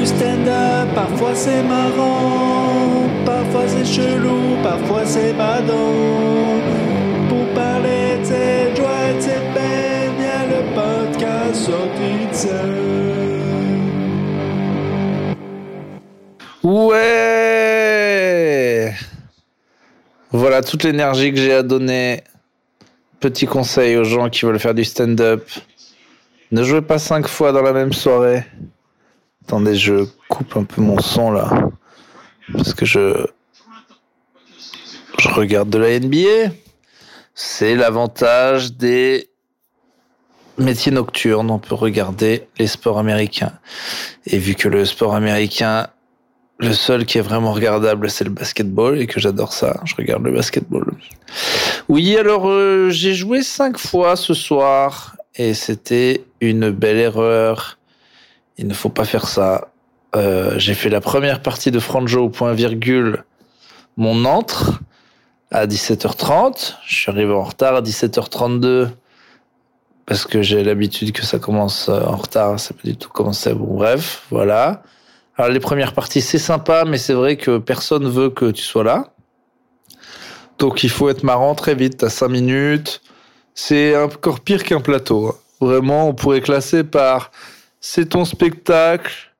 du stand-up, parfois c'est marrant, parfois c'est chelou, parfois c'est badant. Pour parler de cette joie et de peine, y a le podcast sorti de scène. Ouais Voilà toute l'énergie que j'ai à donner. Petit conseil aux gens qui veulent faire du stand-up. Ne jouez pas cinq fois dans la même soirée. Attendez, je coupe un peu mon son là. Parce que je. Je regarde de la NBA. C'est l'avantage des métiers nocturnes. On peut regarder les sports américains. Et vu que le sport américain, le seul qui est vraiment regardable, c'est le basketball et que j'adore ça, je regarde le basketball. Oui, alors euh, j'ai joué cinq fois ce soir et c'était une belle erreur. Il ne faut pas faire ça. Euh, j'ai fait la première partie de Franjo au point virgule. Mon entre à 17h30. Je suis arrivé en retard à 17h32 parce que j'ai l'habitude que ça commence euh, en retard. Ça peut du tout commencer. Bon, bref, voilà. Alors les premières parties, c'est sympa, mais c'est vrai que personne veut que tu sois là. Donc il faut être marrant très vite. T'as 5 minutes. C'est encore pire qu'un plateau. hein. Vraiment, on pourrait classer par c'est ton spectacle.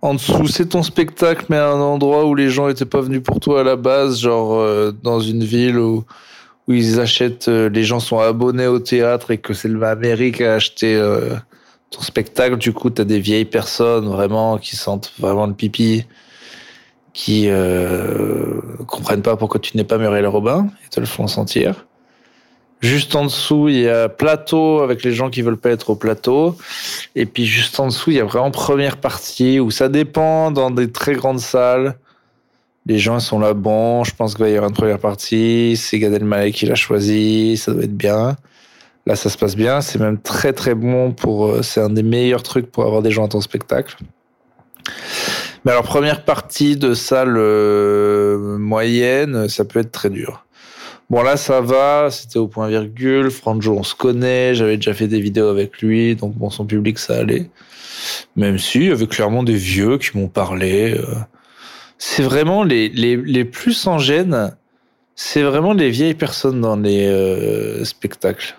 En dessous, c'est ton spectacle, mais à un endroit où les gens étaient pas venus pour toi à la base, genre euh, dans une ville où, où ils achètent, euh, les gens sont abonnés au théâtre et que c'est l'Amérique qui a acheté euh, ton spectacle. Du coup, t'as des vieilles personnes vraiment qui sentent vraiment le pipi, qui comprennent pas pourquoi tu n'es pas Muriel Robin et te le font sentir. Juste en dessous, il y a plateau avec les gens qui veulent pas être au plateau. Et puis juste en dessous, il y a vraiment première partie où ça dépend dans des très grandes salles. Les gens sont là, bon, je pense qu'il va y avoir une première partie. C'est Gad qui l'a choisi, ça doit être bien. Là, ça se passe bien. C'est même très très bon pour. euh, C'est un des meilleurs trucs pour avoir des gens à ton spectacle. Mais alors, première partie de salle euh, moyenne, ça peut être très dur. Bon, là, ça va. C'était au point virgule. Franjo, on se connaît. J'avais déjà fait des vidéos avec lui. Donc, bon, son public, ça allait. Même si, il y avait clairement des vieux qui m'ont parlé. euh. C'est vraiment les, les, les plus en gêne. C'est vraiment les vieilles personnes dans les euh, spectacles.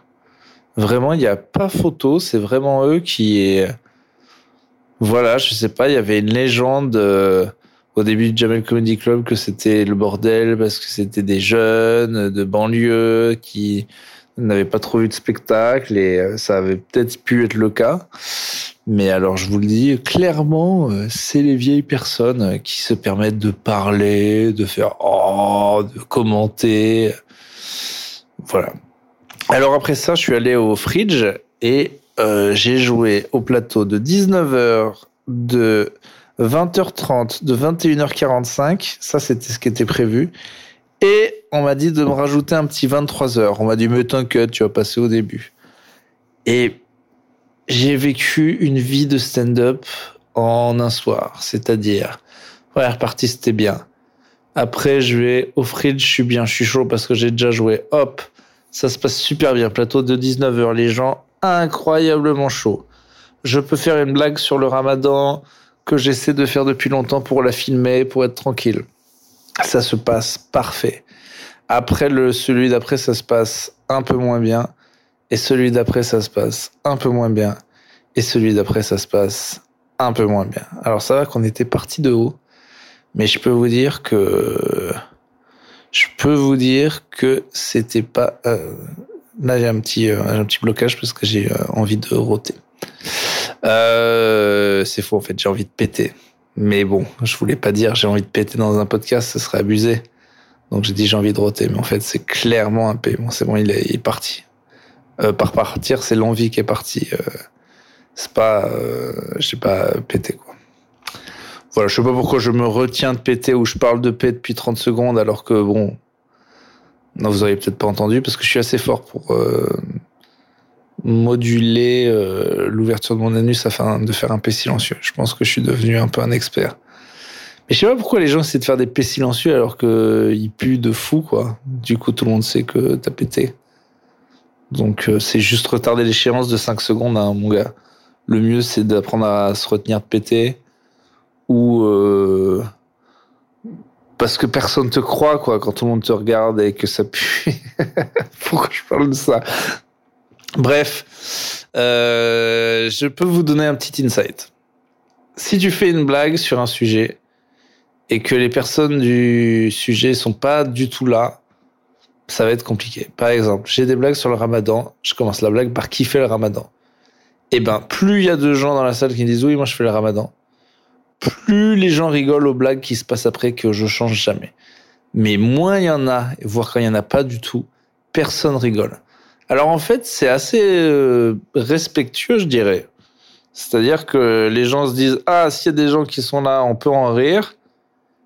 Vraiment, il n'y a pas photo. C'est vraiment eux qui. Voilà, je sais pas. Il y avait une légende. euh, au début de Jamel Comedy Club que c'était le bordel parce que c'était des jeunes de banlieue qui n'avaient pas trop vu de spectacle et euh, ça avait peut-être pu être le cas. Mais alors je vous le dis clairement, euh, c'est les vieilles personnes euh, qui se permettent de parler, de faire oh, de commenter. Voilà. Alors après ça, je suis allé au Fridge et j'ai joué au plateau de 19h, de 20h30, de 21h45. Ça, c'était ce qui était prévu. Et on m'a dit de me rajouter un petit 23h. On m'a dit, mais t'inquiète, tu vas passer au début. Et j'ai vécu une vie de stand-up en un soir. C'est-à-dire, première partie, c'était bien. Après, je vais au fridge, je suis bien, je suis chaud parce que j'ai déjà joué. Hop, ça se passe super bien. Plateau de 19h, les gens incroyablement chauds. Je peux faire une blague sur le ramadan que j'essaie de faire depuis longtemps pour la filmer, pour être tranquille. Ça se passe parfait. Après, le, celui d'après, ça se passe un peu moins bien. Et celui d'après, ça se passe un peu moins bien. Et celui d'après, ça se passe un peu moins bien. Alors, ça va qu'on était parti de haut. Mais je peux vous dire que. Je peux vous dire que c'était pas. euh, Là, j'ai un petit, euh, un petit blocage parce que j'ai euh, envie de roter. Euh, c'est faux, en fait, j'ai envie de péter. Mais bon, je voulais pas dire j'ai envie de péter dans un podcast, ce serait abusé. Donc j'ai dit j'ai envie de roter, mais en fait, c'est clairement un P. Bon, c'est bon, il est, parti. Euh, par partir, c'est l'envie qui est partie. Euh, c'est pas, euh, pas, péter, quoi. Voilà, je sais pas pourquoi je me retiens de péter ou je parle de P depuis 30 secondes alors que bon, non, vous auriez peut-être pas entendu parce que je suis assez fort pour euh, moduler euh, l'ouverture de mon anus afin de faire un P silencieux. Je pense que je suis devenu un peu un expert. Mais je sais pas pourquoi les gens essaient de faire des P silencieux alors que ils puent de fou, quoi. Du coup, tout le monde sait que t'as pété. Donc, euh, c'est juste retarder l'échéance de 5 secondes, hein, mon gars. Le mieux, c'est d'apprendre à se retenir de péter ou euh, parce que personne te croit quoi quand tout le monde te regarde et que ça pue. Pourquoi je parle de ça? Bref, euh, je peux vous donner un petit insight. Si tu fais une blague sur un sujet et que les personnes du sujet sont pas du tout là, ça va être compliqué. Par exemple, j'ai des blagues sur le ramadan, je commence la blague par qui fait le ramadan. Eh ben, plus il y a de gens dans la salle qui disent oui, moi je fais le ramadan, plus les gens rigolent aux blagues qui se passent après que je change jamais. Mais moins il y en a, voire quand il y en a pas du tout, personne rigole. Alors en fait, c'est assez euh, respectueux, je dirais. C'est-à-dire que les gens se disent ah s'il y a des gens qui sont là, on peut en rire.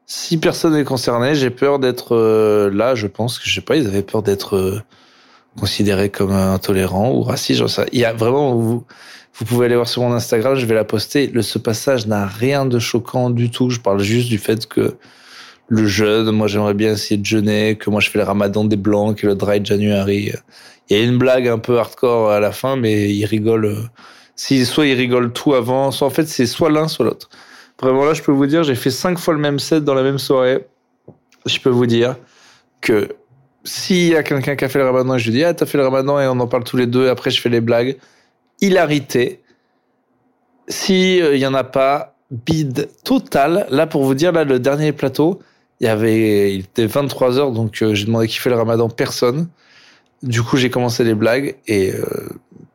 Si personne n'est concerné, j'ai peur d'être euh, là. Je pense que je sais pas, ils avaient peur d'être euh, considérés comme intolérants ou racistes. Il y a vraiment vous, pouvez aller voir sur mon Instagram, je vais la poster. Ce passage n'a rien de choquant du tout. Je parle juste du fait que le jeûne, moi j'aimerais bien essayer de jeûner, que moi je fais le ramadan des blancs, que le dry January. Il y a une blague un peu hardcore à la fin, mais il rigole. Si soit il rigole tout avant, soit en fait c'est soit l'un soit l'autre. Vraiment là, je peux vous dire, j'ai fait cinq fois le même set dans la même soirée. Je peux vous dire que s'il y a quelqu'un qui a fait le ramadan et je lui dis ah t'as fait le ramadan et on en parle tous les deux, après je fais les blagues, hilarité. S'il il y en a pas, bide total. Là pour vous dire là le dernier plateau, il avait il était 23 heures donc euh, j'ai demandé qui fait le ramadan, personne. Du coup j'ai commencé les blagues et euh,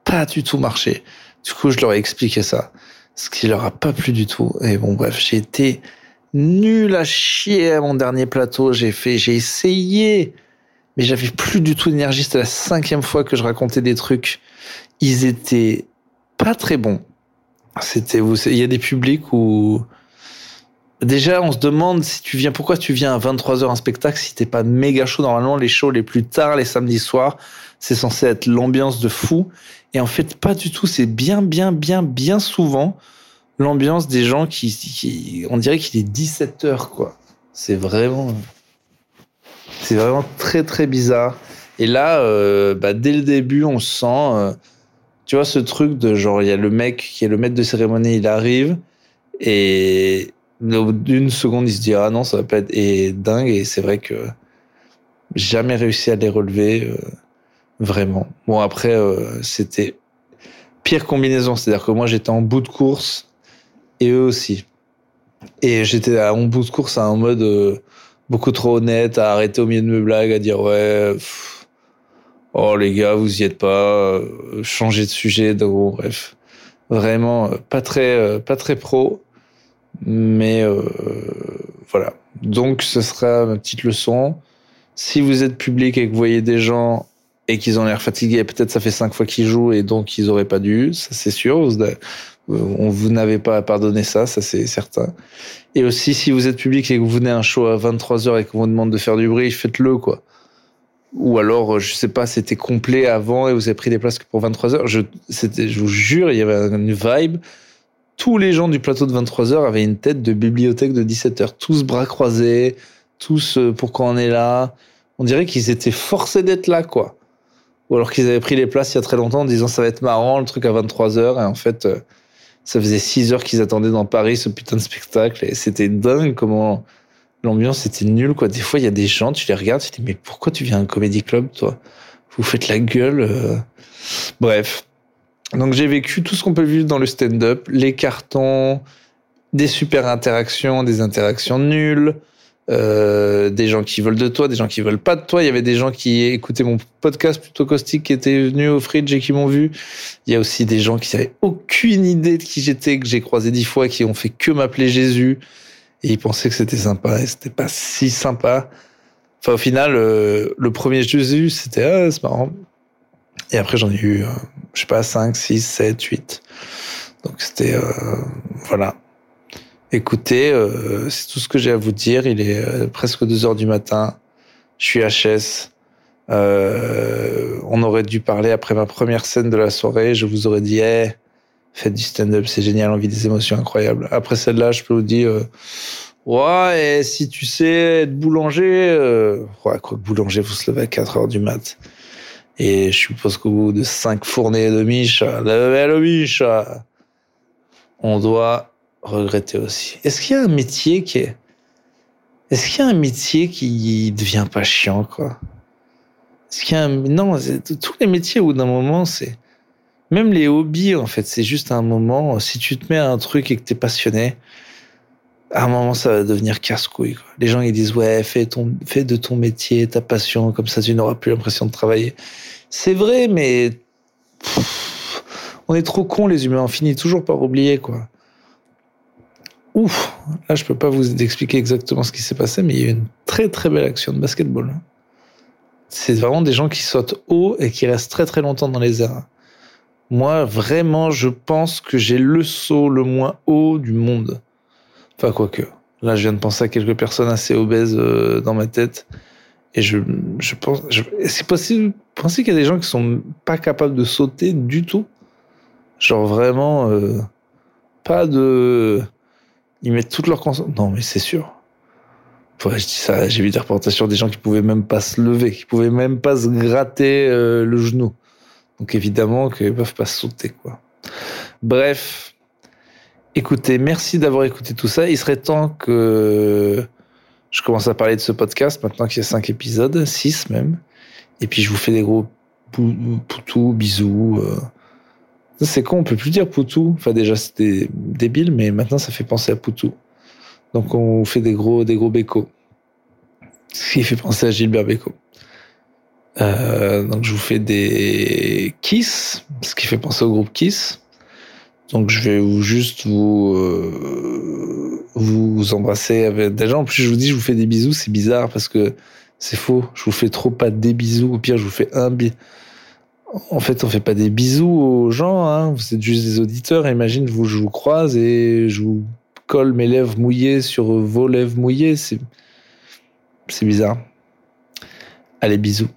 pas du tout marché. Du coup je leur ai expliqué ça ce qui leur a pas plu du tout. Et bon, bref, j'ai été nul à chier à mon dernier plateau. J'ai fait, j'ai essayé, mais j'avais plus du tout d'énergie. C'était la cinquième fois que je racontais des trucs. Ils étaient pas très bons. C'était, vous, il y a des publics où, déjà, on se demande si tu viens, pourquoi tu viens à 23h un spectacle si t'es pas méga chaud? Normalement, les shows les plus tard, les samedis soirs, c'est censé être l'ambiance de fou. Et en fait, pas du tout. C'est bien, bien, bien, bien souvent l'ambiance des gens qui, on dirait qu'il est 17 heures, quoi. C'est vraiment, c'est vraiment très, très bizarre. Et là, euh, bah, dès le début, on sent, euh, tu vois, ce truc de genre, il y a le mec qui est le maître de cérémonie, il arrive et d'une seconde, il se dit ah non, ça va pas être et dingue. Et c'est vrai que jamais réussi à les relever. Euh, Vraiment. Bon, après, euh, c'était pire combinaison. C'est-à-dire que moi, j'étais en bout de course et eux aussi. Et j'étais en bout de course en mode euh, beaucoup trop honnête, à arrêter au milieu de mes blagues, à dire ouais, oh les gars, vous y êtes pas, changer de sujet, donc bref. Vraiment, pas très, pas très pro. Mais voilà. Donc, ce sera ma petite leçon. Si vous êtes public et que vous voyez des gens et qu'ils ont l'air fatigués. Peut-être ça fait cinq fois qu'ils jouent et donc ils auraient pas dû. Ça c'est sûr. Vous, on vous n'avez pas à pardonner ça, ça c'est certain. Et aussi si vous êtes public et que vous venez à un show à 23 heures et qu'on vous demande de faire du bruit, faites-le quoi. Ou alors je sais pas, c'était complet avant et vous avez pris des places que pour 23 heures. Je c'était, je vous jure, il y avait une vibe. Tous les gens du plateau de 23 heures avaient une tête de bibliothèque de 17 heures, tous bras croisés, tous euh, pourquoi on est là. On dirait qu'ils étaient forcés d'être là quoi. Ou alors qu'ils avaient pris les places il y a très longtemps en disant ça va être marrant le truc à 23h et en fait euh, ça faisait 6 heures qu'ils attendaient dans Paris ce putain de spectacle. Et c'était dingue comment l'ambiance était nulle quoi. Des fois il y a des gens tu les regardes tu te dis mais pourquoi tu viens à un comédie club toi? Vous faites la gueule euh. bref donc j'ai vécu tout ce qu'on peut vivre dans le stand-up les cartons des super interactions des interactions nulles euh, des gens qui veulent de toi, des gens qui veulent pas de toi. Il y avait des gens qui écoutaient mon podcast plutôt caustique qui étaient venus au Fridge et qui m'ont vu. Il y a aussi des gens qui avaient aucune idée de qui j'étais, que j'ai croisé dix fois, qui ont fait que m'appeler Jésus. Et ils pensaient que c'était sympa et c'était pas si sympa. Enfin, au final, euh, le premier Jésus, c'était, ah, c'est marrant. Et après, j'en ai eu, euh, je sais pas, 5, 6, 7, 8. Donc c'était, voilà. Écoutez, euh, c'est tout ce que j'ai à vous dire. Il est euh, presque 2 heures du matin. Je suis HS. Euh, on aurait dû parler après ma première scène de la soirée. Je vous aurais dit, hey, faites du stand-up, c'est génial, on vit des émotions incroyables. Après celle-là, je peux vous dire, ouais, et si tu sais être boulanger, ouais, quoi, boulanger, vous se levez à 4 heures du mat. Et je suppose qu'au bout de 5 fournées de miche, le miche, on doit regretter aussi. Est-ce qu'il y a un métier qui est. Est-ce qu'il y a un métier qui devient pas chiant, quoi? Est-ce qu'il y a un. Non, tous les métiers, où d'un moment, c'est. Même les hobbies, en fait, c'est juste un moment. Si tu te mets à un truc et que t'es passionné, à un moment, ça va devenir casse-couille. Les gens, ils disent, ouais, fais, ton, de ton métier ta passion, comme ça, tu n'auras plus l'impression de travailler. C'est vrai, mais on est trop cons, les humains. On finit toujours par oublier, quoi. Ouf, là, je peux pas vous expliquer exactement ce qui s'est passé, mais il y a eu une très très belle action de basketball. C'est vraiment des gens qui sautent haut et qui restent très très longtemps dans les airs. Moi, vraiment, je pense que j'ai le saut le moins haut du monde. Enfin, quoique. Là, je viens de penser à quelques personnes assez obèses euh, dans ma tête. Et je, je pense. C'est possible. Pensez qu'il y a des gens qui sont pas capables de sauter du tout. Genre vraiment. Euh, pas de. Ils mettent toute leur. Non, mais c'est sûr. je dis ça, j'ai vu des reportages sur des gens qui pouvaient même pas se lever, qui pouvaient même pas se gratter euh, le genou. Donc évidemment qu'ils peuvent pas sauter, quoi. Bref, Écoutez, merci d'avoir écouté tout ça. Il serait temps que je commence à parler de ce podcast maintenant qu'il y a cinq épisodes, six même. Et puis je vous fais des gros poutous, bisous. Euh. C'est con, on peut plus dire poutou. Enfin déjà c'était débile, mais maintenant ça fait penser à poutou. Donc on fait des gros, des gros. Ce qui fait penser à Gilbert Bécaud. Euh, donc je vous fais des Kiss, ce qui fait penser au groupe Kiss. Donc je vais juste vous euh, vous embrasser avec déjà en plus je vous dis je vous fais des bisous. C'est bizarre parce que c'est faux. Je vous fais trop pas des bisous. Au pire je vous fais un bisou en fait on fait pas des bisous aux gens hein. vous êtes juste des auditeurs. Imagine vous je vous croise et je vous colle mes lèvres mouillées sur vos lèvres mouillées. C'est bizarre. Allez bisous